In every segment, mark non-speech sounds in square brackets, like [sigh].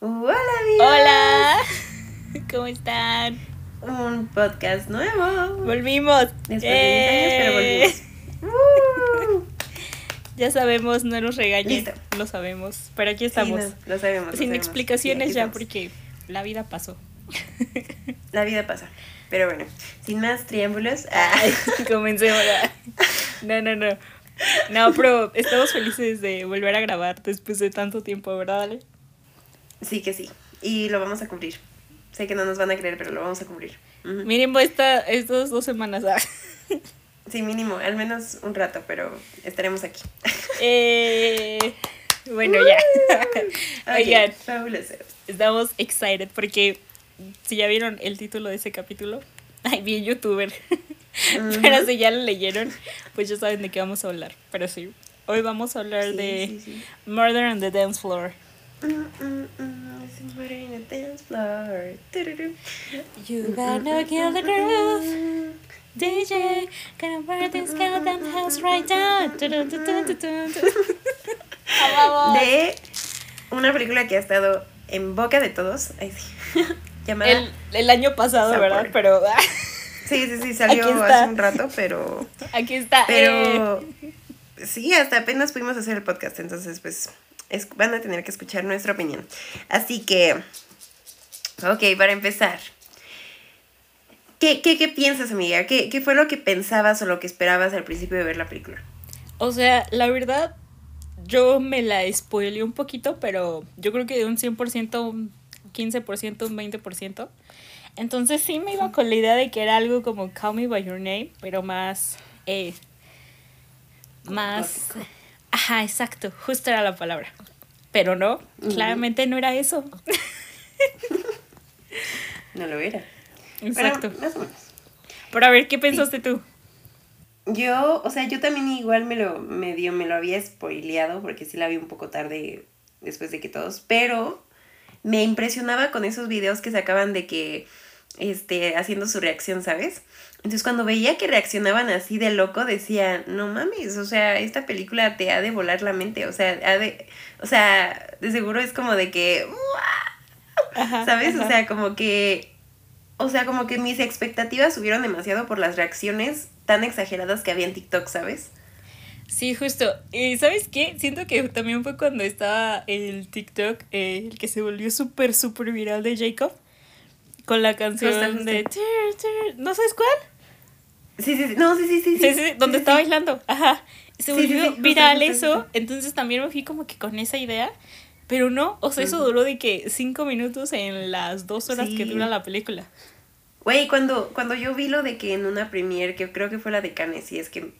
Hola, amigos. Hola. ¿Cómo están? Un podcast nuevo. Volvimos. Después de 10 años, pero volvimos. Uh. [laughs] Ya sabemos, no nos regañen. Listo. Lo sabemos. Pero aquí Sí, estamos. no, lo sabemos. Sin explicaciones ya, porque la vida pasó. [laughs] La vida pasa. Pero bueno, sin más triángulos. ah, Ay, comencemos. No, no, no. No, pero estamos felices de volver a grabar después de tanto tiempo, ¿verdad, Ale? Sí que sí. Y lo vamos a cubrir. Sé que no nos van a creer, pero lo vamos a cubrir. Mínimo esta, estas dos semanas. ah. [laughs] Sí, mínimo, al menos un rato, pero estaremos aquí. [laughs] Eh, bueno, ya. [laughs] Oigan, estamos excited porque si ya vieron el título de ese capítulo, ay, bien youtuber. Pero si ya lo leyeron, pues ya saben de qué vamos a hablar. Pero sí, hoy vamos a hablar Sí, de sí, sí. Murder on the Dance Floor. You gotta kill the groove, DJ. Gonna burn this goddamn house right down. De una película que ha estado en boca de todos. [laughs] Llamada. El, el año pasado, ¿verdad? Pero [laughs] Sí, sí, sí, salió hace un rato, pero. aquí está. eh, Pero. Sí, hasta apenas pudimos hacer el podcast, entonces, pues. Es- van a tener que escuchar nuestra opinión. Así que. Ok, para empezar. ¿Qué, qué, qué piensas, amiga? ¿Qué, ¿Qué fue lo que pensabas o lo que esperabas al principio de ver la película? O sea, la verdad, yo me la spoileé un poquito, pero yo creo que de un 100%, un 15%, un 20%. Entonces sí me iba con la idea de que era algo como Call Me By Your Name, pero más... eh, más... Gótico. Ajá, exacto, justo era la palabra. Pero no, claramente no era eso. No lo era. Exacto. Pero, más o menos. Pero a ver, ¿qué pensaste tú? Yo, o sea, yo también igual me lo medio me lo había spoileado porque sí la vi un poco tarde después de que todos, pero me impresionaba con esos videos que sacaban de que este haciendo su reacción, ¿sabes? Entonces cuando veía que reaccionaban así de loco decía, "No mames, o sea, esta película te ha de volar la mente, o sea, ha de o sea, de seguro es como de que Ajá, ¿Sabes? O sea, como que. O sea, como que mis expectativas subieron demasiado por las reacciones tan exageradas que había en TikTok, ¿sabes? Sí, justo. Y ¿sabes qué? Siento que también fue cuando estaba el TikTok, eh, el que se volvió súper, súper viral de Jacob, con la canción de... ¿No sabes cuál? Sí, sí, sí. No, sí, sí, sí. Sí, sí, donde sí, está sí. bailando. Ajá. Se volvió viral eso, entonces también me fui como que con esa idea, pero no, o sea, eso duró de que cinco minutos en las dos horas que dura la película. Güey, cuando, cuando yo vi lo de que en una premiere, que creo que fue la de Cannes, si es que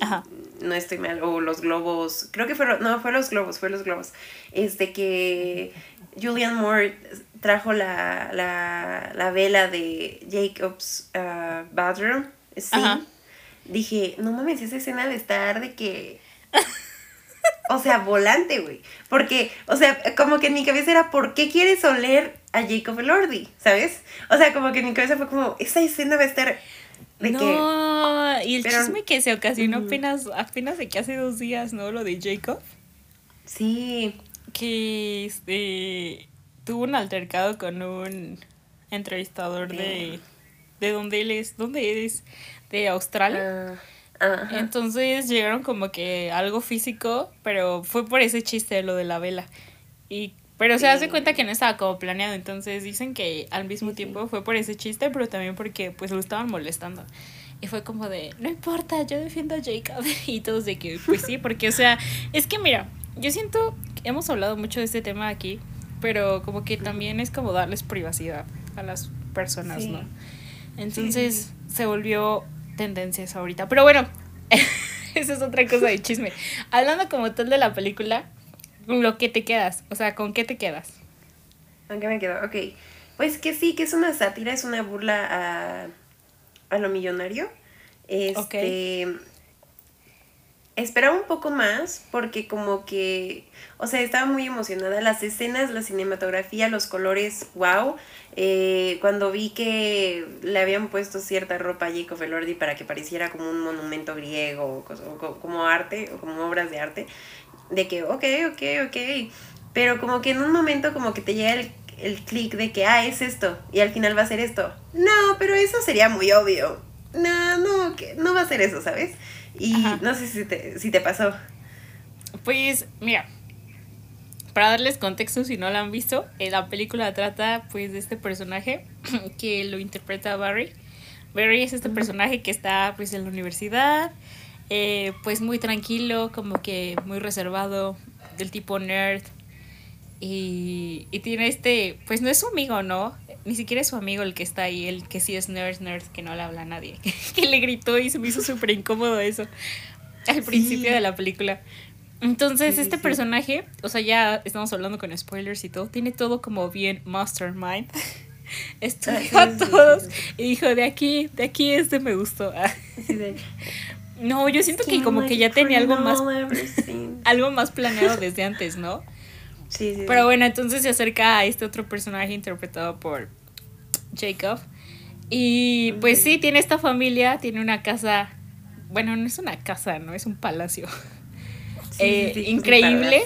Ajá. no estoy mal, o los globos, creo que fueron, no, fue los globos, fue los globos, este que Julian Moore trajo la, la, la vela de Jacob's ah, bathroom, sí, Ajá. dije, no mames, esa escena de estar de que... O sea, volante, güey. Porque, o sea, como que en mi cabeza era, ¿por qué quieres oler a Jacob Elordi? ¿Sabes? O sea, como que en mi cabeza fue como, esa escena va a estar de que... no, y el pero- chisme que se ocasionó apenas, apenas de que hace dos días, ¿no? Lo de Jacob. Sí, que este tuvo un altercado con un entrevistador de de donde él es, ¿dónde es? De Australia. Ah. Entonces llegaron como que algo físico, pero fue por ese chiste de lo de la vela. Y pero se hace Sí. cuenta que no estaba como planeado, entonces dicen que al mismo Sí, sí. tiempo fue por ese chiste, pero también porque pues lo estaban molestando. Y fue como de, no importa, yo defiendo a Jacob. [laughs] Y todos de que, pues sí, porque, o sea, es que mira, yo siento, que hemos hablado mucho de este tema aquí, pero como que también es como darles privacidad a las personas, Sí. ¿no? Entonces se volvió tendencias ahorita. Pero bueno, [laughs] esa es otra cosa de [laughs] chisme. Hablando como tal de la película, con lo que te quedas, o sea, ¿con qué te quedas? Aunque me quedo, ok. Pues que sí, que es una sátira, es una burla a, a lo millonario. Este. Esperaba un poco más porque como que, o sea, estaba muy emocionada. Las escenas, la cinematografía, los colores, wow. Eh, cuando vi que le habían puesto cierta ropa a Jacob Elordi para que pareciera como un monumento griego o, como arte o como obras de arte, de que, ok, ok, ok. pero como que en un momento como que te llega el, el clic de que, ah, es esto, y al final va a ser esto. No, pero eso sería muy obvio. No, no, que no va a ser eso, ¿sabes? Y no sé si te, si te pasó. Pues, mira, para darles contexto si no la han visto, eh, la película trata pues de este personaje [clears throat] que lo interpreta Barry. Barry es este personaje que está pues en la universidad, eh, pues muy tranquilo, como que muy reservado, del tipo nerd. Y, y tiene este, pues no es su amigo, ¿no? Ni siquiera es su amigo el que está ahí, el que sí es nerd, nerd, que no le habla a nadie. [laughs] que le gritó y se me hizo súper incómodo eso al principio de la película. Entonces, este personaje, o sea, ya estamos hablando con spoilers y todo, tiene todo como bien mastermind. [laughs] Estudió a todos y dijo, de aquí, de aquí este me gustó. [laughs] no, yo siento que como que ya tenía algo más, algo más planeado desde antes, ¿no? Sí, sí. Pero bueno, entonces se acerca a este otro personaje interpretado por Jacob. Y pues sí, tiene esta familia, tiene una casa, bueno, no es una casa, no es un palacio. Eh, increíble.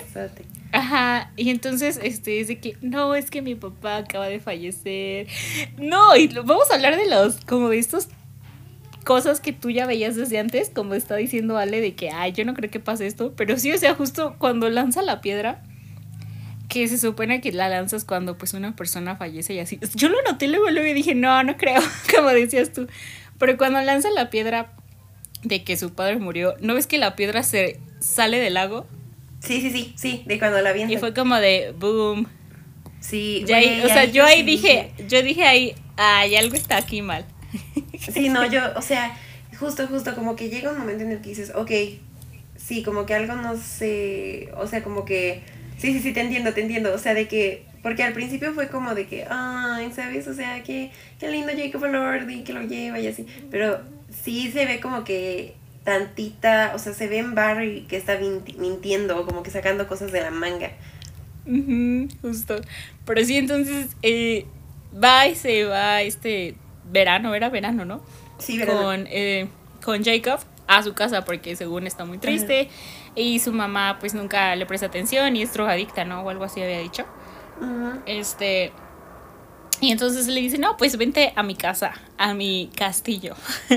Ajá, y entonces este es de que no, es que mi papá acaba de fallecer. No, y vamos a hablar de los como de estos cosas que tú ya veías desde antes, como está diciendo Ale de que ay, yo no creo que pase esto, pero sí, o sea, justo cuando lanza la piedra que se supone que la lanzas cuando pues una persona fallece y así. Yo lo noté luego luego y dije, "No, no creo", [laughs] como decías tú. Pero cuando lanza la piedra de que su padre murió, ¿no ves que la piedra se sale del lago. Sí, sí, sí, sí, de cuando la vi. Y fue como de boom. Sí, o sea, yo ahí dije, yo dije ahí, ay, algo está aquí mal. [laughs] Sí, no, yo, o sea, justo, justo, como que llega un momento en el que dices, ok, sí, como que algo no sé, o sea, como que, sí, sí, sí, te entiendo, te entiendo, o sea, de que, porque al principio fue como de que, ay, ¿sabes? O sea, que, qué lindo Jacob Lordy que lo lleva y así, pero sí se ve como que tantita, o sea, se ve en Barry que está mintiendo, como que sacando cosas de la manga. justo. Pero sí, entonces eh, va y se va este verano, era verano, ¿no? Sí, verano. Con, eh, con Jacob a su casa porque según está muy triste y su mamá pues nunca le presta atención y es drogadicta, ¿no? O algo así había dicho. Este, y entonces le dice, no, pues vente a mi casa, a mi castillo. [laughs]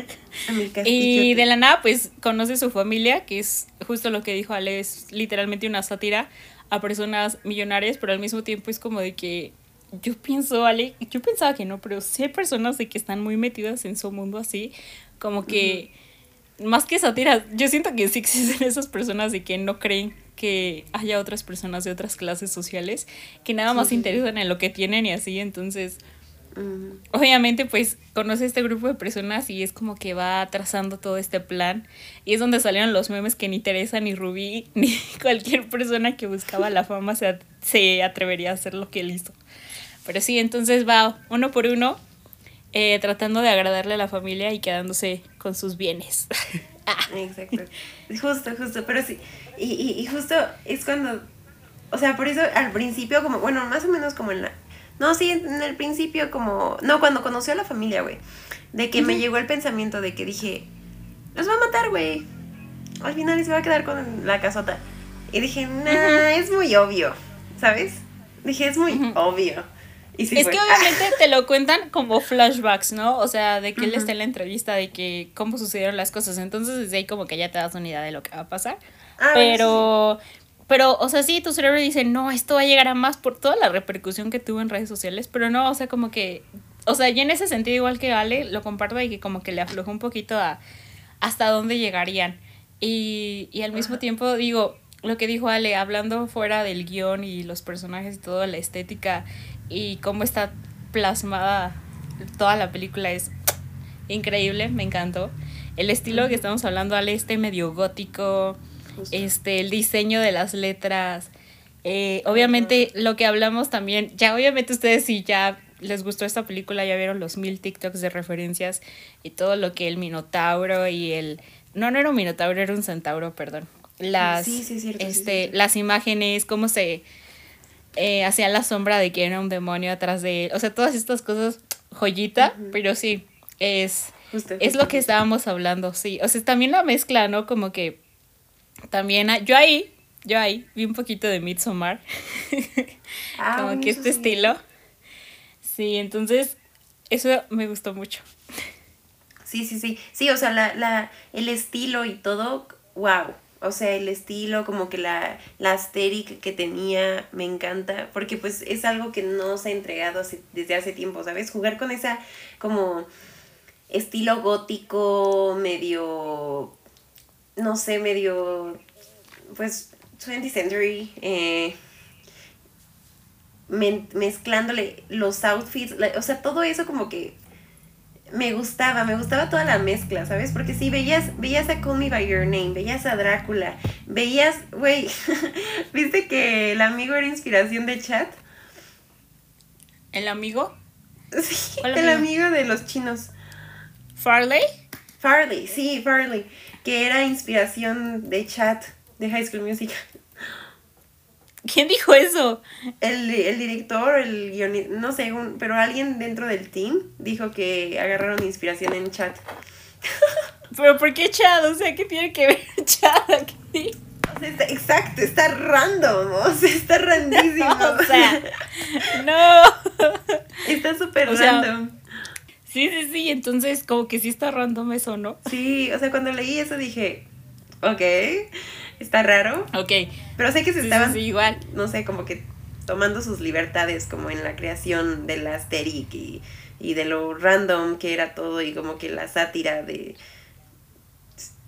A mi castillo. y de la nada, pues conoce su familia, que es justo lo que dijo Ale, es literalmente una sátira a personas millonarias, pero al mismo tiempo es como de que yo pienso, Ale, yo pensaba que no, pero sí hay personas de que están muy metidas en su mundo así, como que, más que sátira, yo siento que sí existen esas personas de que no creen que haya otras personas de otras clases sociales que nada más se interesan en lo que tienen y así, entonces... Obviamente, pues conoce este grupo de personas y es como que va trazando todo este plan. Y es donde salieron los memes que ni Teresa, ni Rubí, [laughs] ni cualquier persona que buscaba la fama se, se atrevería a hacer lo que él hizo. Pero sí, entonces va uno por uno eh, tratando de agradarle a la familia y quedándose con sus bienes. [laughs] Exacto. Justo, justo. Pero sí, y, y, justo es cuando, o sea, por eso al principio como, bueno, más o menos como en la... No, sí, en el principio como... No, cuando conoció a la familia, güey. De que me llegó el pensamiento de que dije, los va a matar, güey. Al final se va a quedar con la casota. Y dije, nah, es muy obvio, ¿sabes? Dije, es muy obvio. Y es que [laughs] obviamente te lo cuentan como flashbacks, ¿no? O sea, de que él está en la entrevista, de que cómo sucedieron las cosas. Entonces desde ahí como que ya te das una idea de lo que va a pasar. Ah, pero, pero, o sea, sí, tu cerebro dice, no, esto va a llegar a más por toda la repercusión que tuvo en redes sociales, pero no, o sea, como que, o sea, y en ese sentido, igual que Ale, lo comparto y que como que le aflojó un poquito a hasta dónde llegarían. Y, y al mismo tiempo, digo, lo que dijo Ale, hablando fuera del guion y los personajes y toda la estética y cómo está plasmada toda la película es increíble, me encantó. El estilo que estamos hablando, Ale, este medio gótico, este, el diseño de las letras. Eh, obviamente lo que hablamos también, ya obviamente ustedes si ya les gustó esta película, ya vieron los mil TikToks de referencias y todo lo que el Minotauro y el... No, no era un Minotauro, era un Centauro, perdón. Las, este, las imágenes, cómo se eh, hacían la sombra de que era un demonio atrás de él. O sea, todas estas cosas, joyita, pero sí, es, es lo que estábamos hablando, sí. O sea, también la mezcla, ¿no? Como que también yo ahí yo ahí vi un poquito de Midsommar. [laughs] Ah, como que este sí. estilo. Sí, entonces eso me gustó mucho. Sí, sí, sí. Sí, o sea, la, la, el estilo y todo, wow. O sea, el estilo, como que la, la aesthetic que tenía, me encanta. Porque pues es algo que no se ha entregado desde hace tiempo, ¿sabes? Jugar con esa como estilo gótico, medio, no sé, medio, pues, 20th century. Eh, mezclándole los outfits, o sea, todo eso como que me gustaba, me gustaba toda la mezcla, ¿sabes? Porque sí, veías, veías a Call Me By Your Name, veías a Drácula, veías, güey, [laughs] ¿viste que el amigo era inspiración de chat? ¿El amigo? Sí, ¿Cuál el amigo? amigo de los chinos. ¿Farley? Farley, sí, Farley, que era inspiración de chat de High School Music. ¿Quién dijo eso? El, el director, el guionista, no sé, un- pero alguien dentro del team dijo que agarraron inspiración en chat. [laughs] ¿Pero por qué Chad? O sea, ¿qué tiene que ver [laughs] Chad aquí? O sea, está- exacto, está random, o sea, está randísimo. [laughs] O sea, no. está súper o sea, random. Sí, sí, sí, entonces como que sí está random eso, ¿no? Sí, o sea, cuando leí eso dije, ok, está raro, Ok. Pero sé que se sí, estaban, sí, igual. no sé, como que tomando sus libertades como en la creación de la aesthetic y, y de lo random que era todo y como que la sátira de...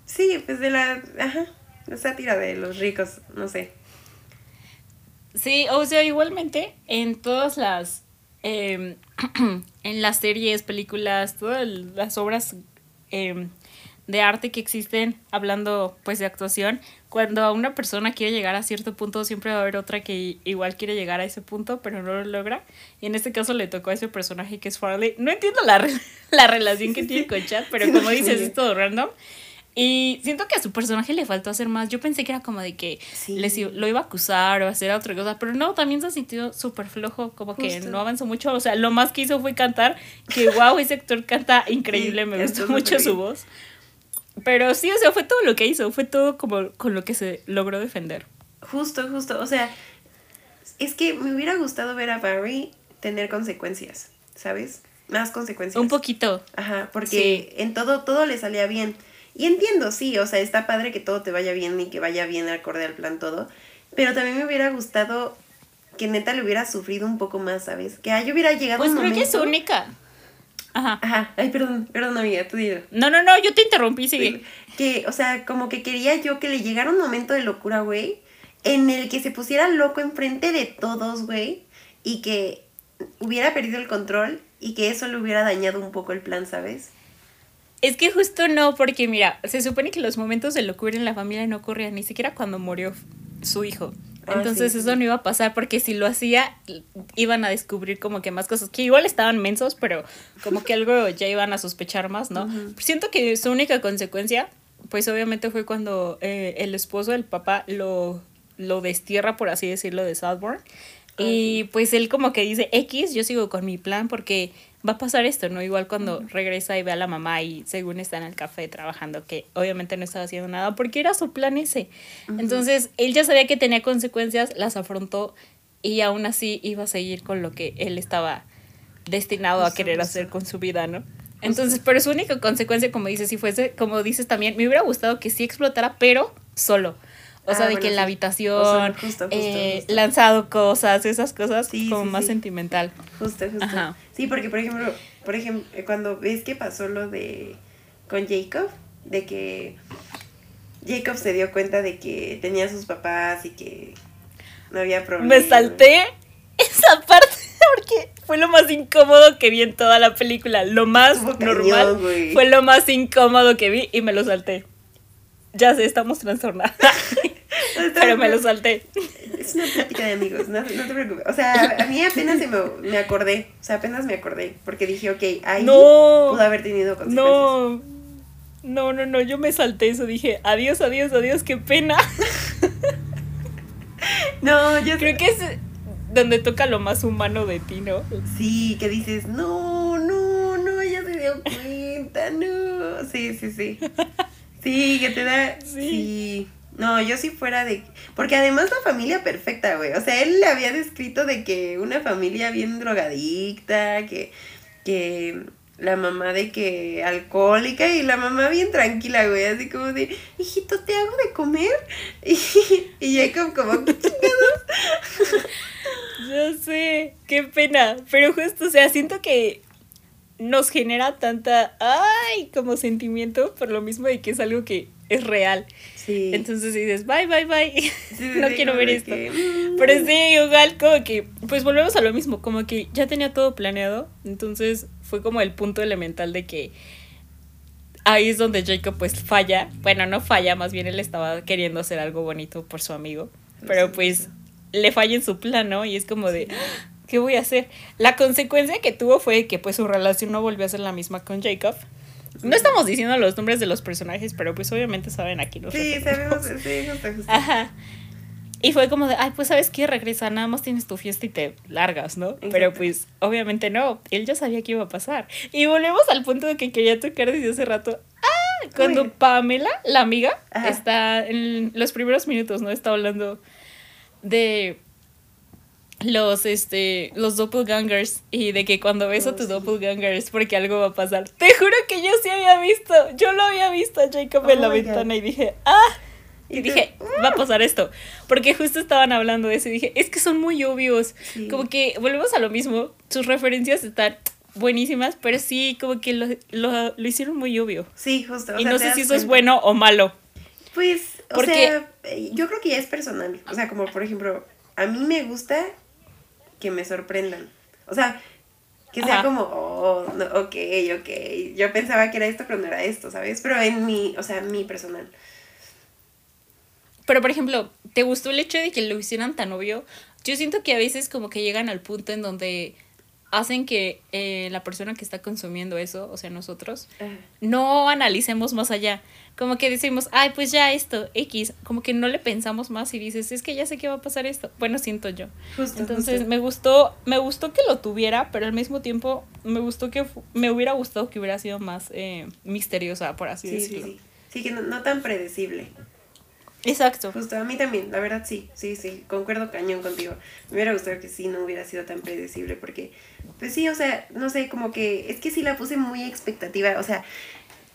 Sí, pues de la... Ajá, la sátira de los ricos, no sé. Sí, o sea, igualmente en todas las em, [clears throat] en las series, películas, todas las obras em, de arte que existen, hablando pues de actuación, cuando una persona quiere llegar a cierto punto, siempre va a haber otra que igual quiere llegar a ese punto, pero no lo logra. Y en este caso le tocó a ese personaje que es Farley. No entiendo la, re- [laughs] la relación que tiene con Chad, pero como dices, es todo random. Y siento que a su personaje le faltó hacer más. Yo pensé que era como de que Sí. les lo iba a acusar o hacer otra cosa, pero no, también se sintió súper flojo, como que Justo. no avanzó mucho. O sea, lo más que hizo fue cantar, que wow, ese actor canta increíble, Sí, me gustó mucho su voz. Pero sí, o sea, fue todo lo que hizo, fue todo como con lo que se logró defender. Justo, justo. O sea, es que me hubiera gustado ver a Barry tener consecuencias, ¿sabes? Más consecuencias. Un poquito. Ajá, porque en todo, todo le salía bien. Y entiendo, sí, o sea, está padre que todo te vaya bien y que vaya bien acorde al plan todo. Pero también me hubiera gustado que neta le hubiera sufrido un poco más, ¿sabes? Que yo hubiera llegado Pues un creo que es única. Ajá. Ajá, ay, perdón, perdón, amiga, tú dilo. No, no, no, yo te interrumpí, sigue. Que, o sea, como que quería yo que le llegara un momento de locura, güey, en el que se pusiera loco enfrente de todos, güey, y que hubiera perdido el control y que eso le hubiera dañado un poco el plan, ¿sabes? Es que justo no, porque mira, se supone que los momentos de locura en la familia no ocurrían ni siquiera cuando murió su hijo. Ah, Entonces sí, eso sí. no iba a pasar porque si lo hacía iban a descubrir como que más cosas que igual estaban mensos, pero como que algo [laughs] ya iban a sospechar más, ¿no? Siento que su única consecuencia, pues obviamente fue cuando eh, el esposo, el papá, lo, lo destierra, por así decirlo, de Southbourne. Y pues él como que dice, X, yo sigo con mi plan porque va a pasar esto, ¿no? Igual cuando regresa y ve a la mamá y según está en el café trabajando, que obviamente no estaba haciendo nada porque era su plan ese. Entonces él ya sabía que tenía consecuencias, las afrontó y aún así iba a seguir con lo que él estaba destinado a querer justo. hacer con su vida, ¿no? Entonces, pero su única consecuencia, como dices, si fuese, como dices también, me hubiera gustado que sí explotara, pero solo. O sea, Ah, de bueno, que en la habitación, O sea, justo, justo, eh, justo. lanzado cosas, esas cosas, Sí, como sí, más sí. sentimental. Justo, justo. Ajá. Sí, porque por ejemplo, por ejemplo, cuando ves que pasó lo de con Jacob, de que Jacob se dio cuenta de que tenía sus papás y que no había problema. Me salté esa parte [laughs] porque fue lo más incómodo que vi en toda la película. Lo más normal fue lo más incómodo que vi y me lo salté. Ya sé, estamos trastornadas. [laughs] [laughs] pero me lo salté. Es una plática de amigos, no, no te preocupes. O sea, a mí apenas se me, me acordé, o sea, apenas me acordé, porque dije, ok, ahí No. pudo haber tenido consecuencias. No. No, no, no, yo me salté eso, dije, adiós, adiós, adiós, qué pena. [laughs] No, yo Creo que es donde toca lo más humano de ti, ¿no? Sí, que dices, no, no, no, ella se dio cuenta, no. Sí, sí, sí. Sí, que te da. [laughs] Sí. Sí. No, yo sí fuera de... Porque además la familia perfecta, güey. O sea, él le había descrito de que una familia bien drogadicta, que... que la mamá de que alcohólica y la mamá bien tranquila, güey, así como de, hijito, ¿te hago de comer? [laughs] Y, y Jacob como, ¿qué chingados? [laughs] Yo sé, qué pena, pero justo, o sea, siento que nos genera tanta, ay, como sentimiento por lo mismo de que es algo que es real. Sí. Entonces dices, bye, bye, bye, Sí, [laughs] no sí, quiero ver esto. que, mm. Pero sí, igual como que, pues volvemos a lo mismo, como que ya tenía todo planeado, entonces fue como el punto elemental de que ahí es donde Jacob pues falla, bueno, no falla, más bien él estaba queriendo hacer algo bonito por su amigo, pero pues le falla en su plan, ¿no? Y es como de, ¿qué voy a hacer? La consecuencia que tuvo fue que pues su relación no volvió a ser la misma con Jacob. No estamos diciendo los nombres de los personajes, pero pues obviamente saben aquí los Sí, sabemos, sí, justo, justo. Ajá. Y fue como de, ay, pues sabes qué, regresa, nada más tienes tu fiesta y te largas, ¿no? Pero pues obviamente no, él ya sabía que iba a pasar. Y volvemos al punto de que quería tocar desde hace rato. Ah, cuando Uy. Pamela, la amiga, Ajá. está en los primeros minutos, ¿no? Está hablando de los este los doppelgangers y de que cuando ves a Oh, tu doppelganger es porque algo va a pasar. Te juro que yo sí había visto, yo lo había visto a Jacob en Oh la God. ventana y dije, "Ah, y Y tú, dije, va a pasar esto. Porque justo estaban hablando de eso y dije, es que son muy obvios. Sí. Como que volvemos a lo mismo. Sus referencias están buenísimas, pero sí, como que lo, lo, lo hicieron muy obvio. Sí, justo. o y sea, no sé si eso es bueno o malo. Pues, o Porque- sea, yo creo que ya es personal. O sea, como por ejemplo, a mí me gusta que me sorprendan. O sea, que sea Ajá. como, oh, no, ok, ok. Yo pensaba que era esto, pero no era esto, ¿sabes? Pero en mi, o sea, mi personal. Pero, por ejemplo, ¿te gustó el hecho de que lo hicieran tan obvio? Yo siento que a veces como que llegan al punto en donde hacen que eh, la persona que está consumiendo eso, o sea, nosotros, no analicemos más allá. Como que decimos, ay, pues ya esto, X, como que no le pensamos más y dices, es que ya sé que va a pasar esto. Bueno, siento yo. Justo, Entonces justo. me gustó, me gustó que lo tuviera, pero al mismo tiempo me gustó que me hubiera gustado que hubiera sido más eh, misteriosa, por así Sí, sí, decirlo. sí. Sí, que no, no tan predecible. Exacto. Justo, a mí también, la verdad sí, sí, sí, concuerdo cañón contigo. Me hubiera gustado que sí no hubiera sido tan predecible porque, pues sí, o sea, no sé, como que, es que sí la puse muy expectativa, o sea,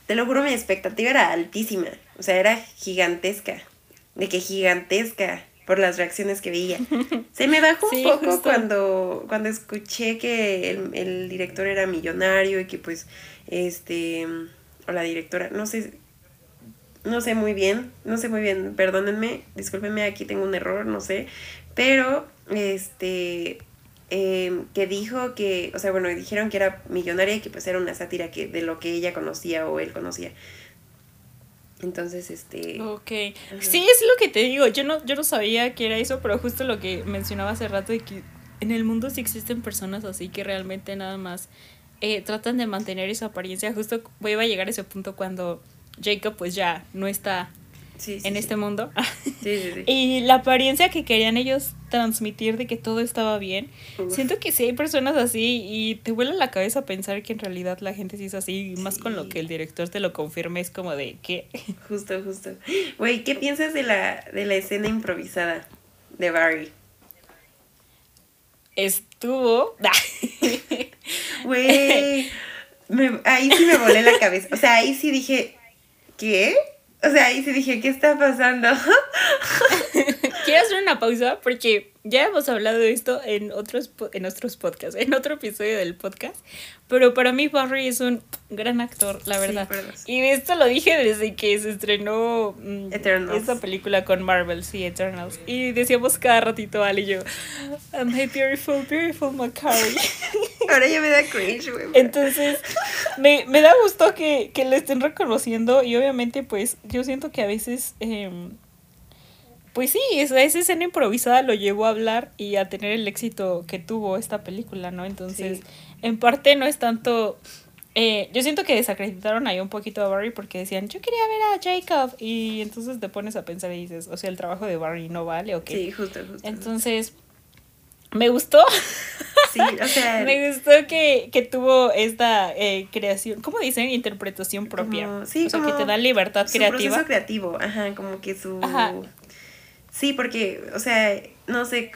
te lo juro, mi expectativa era altísima, o sea, era gigantesca, de que gigantesca por las reacciones que veía. [laughs] Se me bajó Sí, un poco justo. cuando, cuando escuché que el, el director era millonario y que pues, este, o la directora, no sé, no sé muy bien, no sé muy bien, perdónenme, discúlpenme, aquí tengo un error, no sé, pero este eh, que dijo que, o sea, bueno, dijeron que era millonaria y que pues era una sátira que de lo que ella conocía o él conocía. Entonces, este, Ok. Ajá. Sí, es lo que te digo. Yo no, yo no sabía que era eso, pero justo lo que mencionaba hace rato de que en el mundo sí existen personas así que realmente nada más eh, tratan de mantener esa apariencia. Justo voy a llegar a ese punto cuando Jacob pues ya no está sí, sí, en sí. este mundo. Sí, sí, sí. [laughs] y la apariencia que querían ellos transmitir de que todo estaba bien. Uf. Siento que sí hay personas así y te vuela la cabeza pensar que en realidad la gente sí es así, y más con lo que el director te lo confirme, es como de que... [laughs] Justo, justo. Güey, ¿qué piensas de la, de la escena improvisada de Barry? estuvo. [laughs] Güey, ahí sí me volé la cabeza. O sea, ahí sí dije, ¿qué? O sea, ahí sí dije, ¿qué está pasando? [laughs] Quiero hacer una pausa porque ya hemos hablado de esto en otros, en otros podcasts, en otro episodio del podcast. Pero para mí Barry es un gran actor, la Sí, verdad. perdón. y esto lo dije desde que se estrenó mm, Eternals. esta película con Marvel, sí, Eternals. Y decíamos cada ratito Ali y yo, I'm my beautiful, beautiful Macari. [laughs] Ahora ya me da cringe, güey. Entonces, me, me da gusto que, que le estén reconociendo y obviamente pues yo siento que a veces, em, pues sí, esa, esa escena improvisada lo llevó a hablar y a tener el éxito que tuvo esta película, ¿no? Entonces, Sí. en parte no es tanto... eh, yo siento que desacreditaron ahí un poquito a Barry porque decían, yo quería ver a Jacob y entonces te pones a pensar y dices, o sea, el trabajo de Barry no vale o qué. Sí, justo, justo. Entonces, Me gustó. Sí, o sea. [laughs] me gustó que, que tuvo esta eh, creación, ¿cómo dicen? Interpretación propia. Como- sí, o sea, como que te da libertad su creativa. proceso creativo, ajá, como que su... Ajá. Sí, porque, o sea, no sé,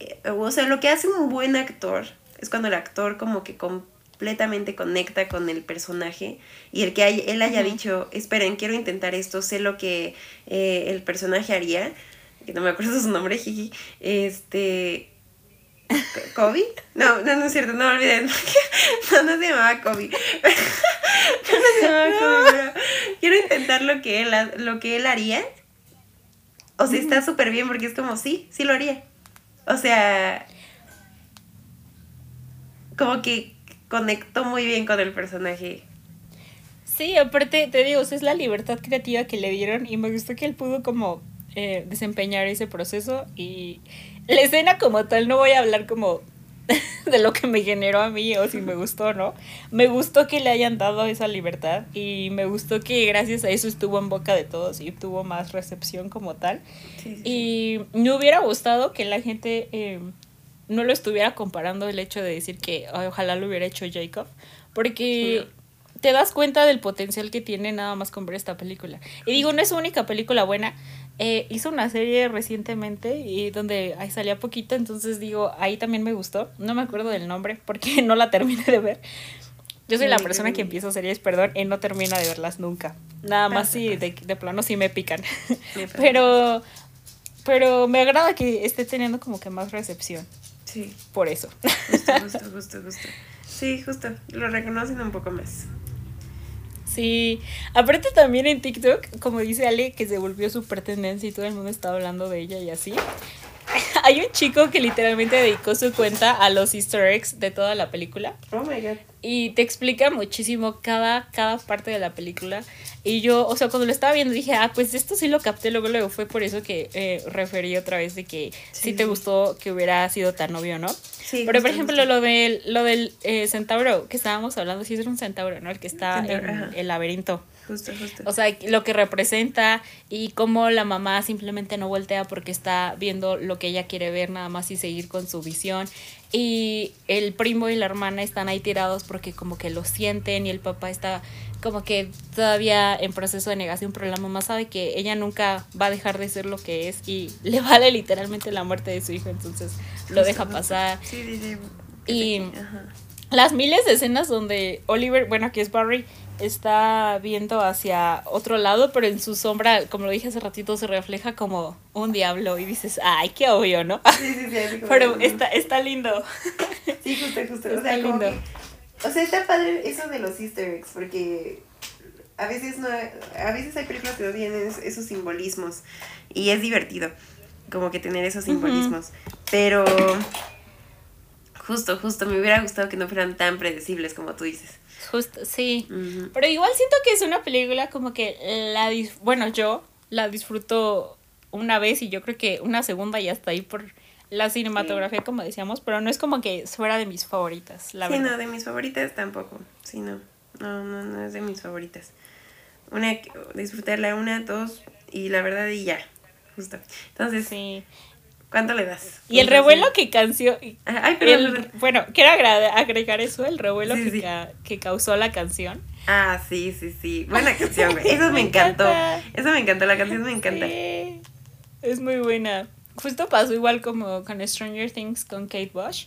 eh, o sea, lo que hace un buen actor es cuando el actor como que completamente conecta con el personaje y el que hay- él haya dicho, esperen, quiero intentar esto, sé lo que eh, el personaje haría, que no me acuerdo [laughs] su nombre, jiji, este... [laughs] ¿Kobe? No, no, no es cierto, no olviden. [laughs] No, no se llamaba Kobe. No, no se llamaba Kobe, pero quiero intentar lo que él, lo que él haría. O sea, está súper bien porque es como, sí, sí lo haría. O sea, como que conectó muy bien con el personaje. Sí, aparte, te digo, o sea, es la libertad creativa que le dieron y me gustó que él pudo como eh, desempeñar ese proceso y la escena como tal, no voy a hablar como [laughs] de lo que me generó a mí o si me gustó o no. Me gustó que le hayan dado esa libertad y me gustó que gracias a eso estuvo en boca de todos y tuvo más recepción como tal. Sí, sí, sí. Y me hubiera gustado que la gente eh, no lo estuviera comparando el hecho de decir que "Ay, ojalá lo hubiera hecho Jacob, porque te das cuenta del potencial que tiene nada más con ver esta película. Y digo, no es su única película buena. Eh, hizo una serie recientemente y donde ahí salía poquito, entonces digo, ahí también me gustó. No me acuerdo del nombre porque [laughs] no la terminé de ver. Yo soy la persona que empieza series, perdón, y no termina de verlas nunca. Nada más si de, de plano sí me pican. [laughs] Pero, pero me agrada que esté teniendo como que más recepción Sí, por eso. justo, justo, [laughs] justo, justo. Sí, justo. Lo reconocen un poco más. Sí, aparte también en TikTok, como dice Ale, que se volvió súper tendencia y todo el mundo estaba hablando de ella y así. Hay un chico que literalmente dedicó su cuenta a los easter eggs de toda la película Oh my god. y te explica muchísimo cada, cada parte de la película. Y yo, o sea, cuando lo estaba viendo dije, ah, pues esto sí lo capté, luego, luego fue por eso que eh, referí otra vez de que sí, Sí, te sí. gustó que hubiera sido tan obvio, ¿no? Sí, Pero por ejemplo, lo del, lo del eh, centauro que estábamos hablando, sí es un centauro, ¿no? El que está en el laberinto. Justo, justo. O sea, lo que representa y cómo la mamá simplemente no voltea porque está viendo lo que ella quiere ver nada más y seguir con su visión. Y el primo y la hermana están ahí tirados porque como que lo sienten y el papá está como que todavía en proceso de negación, pero la mamá sabe que ella nunca va a dejar de ser lo que es y [laughs] le vale literalmente la muerte de su hijo, entonces lo Justo, deja pasar. Sí, sí, sí. Y- Ajá. Las miles de escenas donde Oliver, bueno, aquí es Barry, está viendo hacia otro lado, pero en su sombra, como lo dije hace ratito, se refleja como un diablo y dices, ay, qué obvio, ¿no? Sí, sí, sí. como- Pero está, está lindo. Sí, justo, justo. O Está sea, como lindo. que- o sea, está padre eso de los easter eggs, porque a veces no, a veces hay películas que no tienen es- esos simbolismos y es divertido como que tener esos simbolismos, pero justo, justo, me hubiera gustado que no fueran tan predecibles como tú dices. Justo, sí. Pero igual siento que es una película como que la bueno, yo la disfruto una vez y yo creo que una segunda ya está ahí por la cinematografía, como decíamos, pero no es como que fuera de mis favoritas, la sí, verdad. no, de mis favoritas tampoco. Sí, no. No, no, no es de mis favoritas. Una, disfrutarla una, dos, y la verdad, y ya. Justo. Entonces, Sí. ¿Cuánto le das? Y el revuelo que canció, Ajá, Ay, perdón. bueno, quiero agregar eso, el revuelo Sí, que, sí. ca- que causó la canción. Ah, sí, sí, sí. Buena canción, güey. Eso me, [laughs] Me encantó. encanta. Eso me encantó. La canción me encanta. Sí, es muy buena. Justo pasó igual como con Stranger Things con Kate Bush,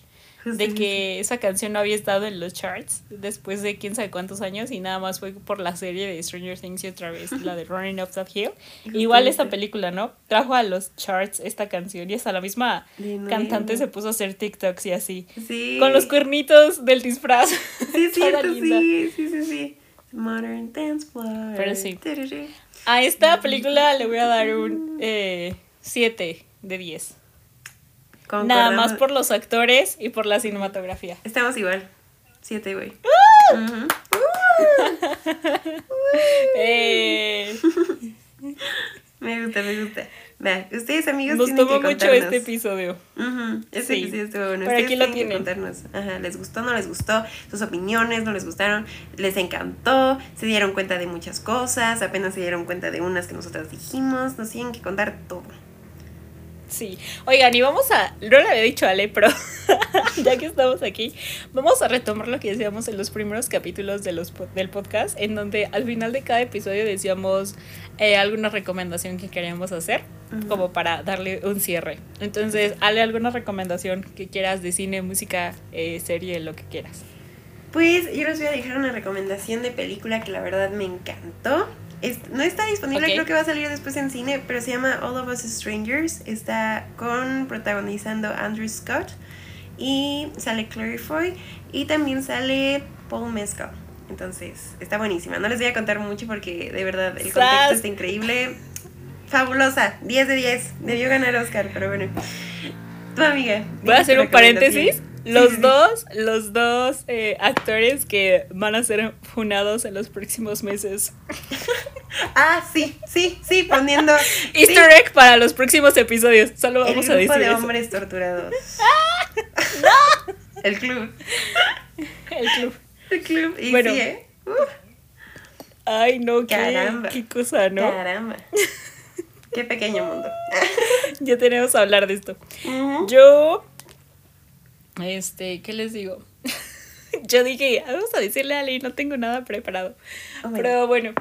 [laughs] de que esa canción no había estado en los charts después de quién sabe cuántos años y nada más fue por la serie de Stranger Things y otra vez la de [laughs] Running Up That Hill. Igual esta película, ¿no? Trajo a los charts esta canción y hasta la misma cantante se puso a hacer TikToks y así. Sí. Con los cuernitos del disfraz. [laughs] Sí, cierto, sí, sí, sí, sí. Modern Dance Floor. Pero sí. A esta película le voy a dar un 7 de 10. Nada más por los actores y por la cinematografía. Estamos igual. Siete, güey. ¡Ah! Ujú. [laughs] Eh, [laughs] Me gusta, me gusta. Vea, ustedes, amigos, nos tienen que mucho contarnos. este episodio. Ujú, Este Sí. episodio estuvo bueno. Pero Ustedes aquí lo tienen que contarnos. Ajá, ¿les gustó, no les gustó? Sus opiniones, ¿no les gustaron? ¿Les encantó? ¿Se dieron cuenta de muchas cosas? ¿Apenas se dieron cuenta de unas que nosotras dijimos? Nos tienen que contar todo. Sí. Oigan, y vamos a. No le había dicho a Ale, pero [laughs] ya que estamos aquí, vamos a retomar lo que decíamos en los primeros capítulos de los, del podcast, en donde al final de cada episodio decíamos eh, alguna recomendación que queríamos hacer, como para darle un cierre. Entonces, Ale, ¿alguna recomendación que quieras de cine, música, eh, serie, lo que quieras? Pues yo les voy a dejar una recomendación de película que la verdad me encantó no está disponible, creo que va a salir después en cine, pero se llama All of Us Strangers. Está con protagonizando Andrew Scott y sale Clary Foy y también sale Paul Mescal. Entonces, está buenísima. No les voy a contar mucho porque de verdad el contexto está increíble. Fabulosa, 10 de 10. Debió ganar Oscar, pero bueno. Tu amiga. Voy a hacer un paréntesis. Los dos, los dos eh, actores que van a ser funados en los próximos meses. [laughs] ah, sí, sí, sí, poniendo. [laughs] Easter egg para los próximos episodios. Solo vamos a decir. de hombres torturados. ¡No! [laughs] El club. El club. El club. Y bueno. Sí, ¿eh? Ay, no, qué, qué cosa, ¿no? Caramba. Qué pequeño mundo. ya tenemos que hablar de esto. Yo este, ¿qué les digo? [laughs] Yo dije, vamos a decirle a Ali, no tengo nada preparado. Oh Pero bueno,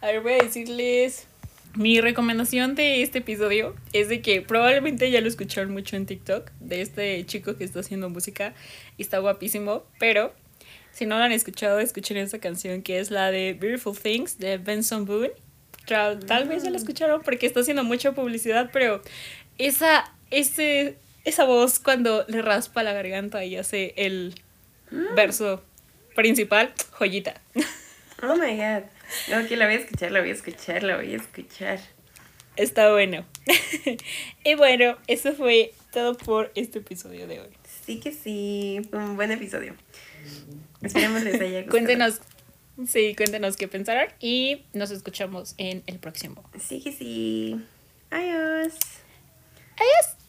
a ver, voy a decirles. Mi recomendación de este episodio es de que probablemente ya lo escucharon mucho en TikTok, de este chico que está haciendo música y está guapísimo, pero si no lo han escuchado, escuchen esta canción que es la de Beautiful Things de Benson Boone. Tal, vez ya la mm. escucharon porque está haciendo mucha publicidad, pero esa, ese esa voz cuando le raspa la garganta y hace el mm. verso principal, joyita. [laughs] Oh my god. Ok, la voy a escuchar, la voy a escuchar, la voy a escuchar. Está bueno. [laughs] y bueno, eso fue todo por este episodio de hoy. Sí que sí, un buen episodio. Esperemos les haya gustado. Cuéntenos, sí, cuéntenos qué pensaron y nos escuchamos en el próximo. Sí que sí. Adiós. Adiós.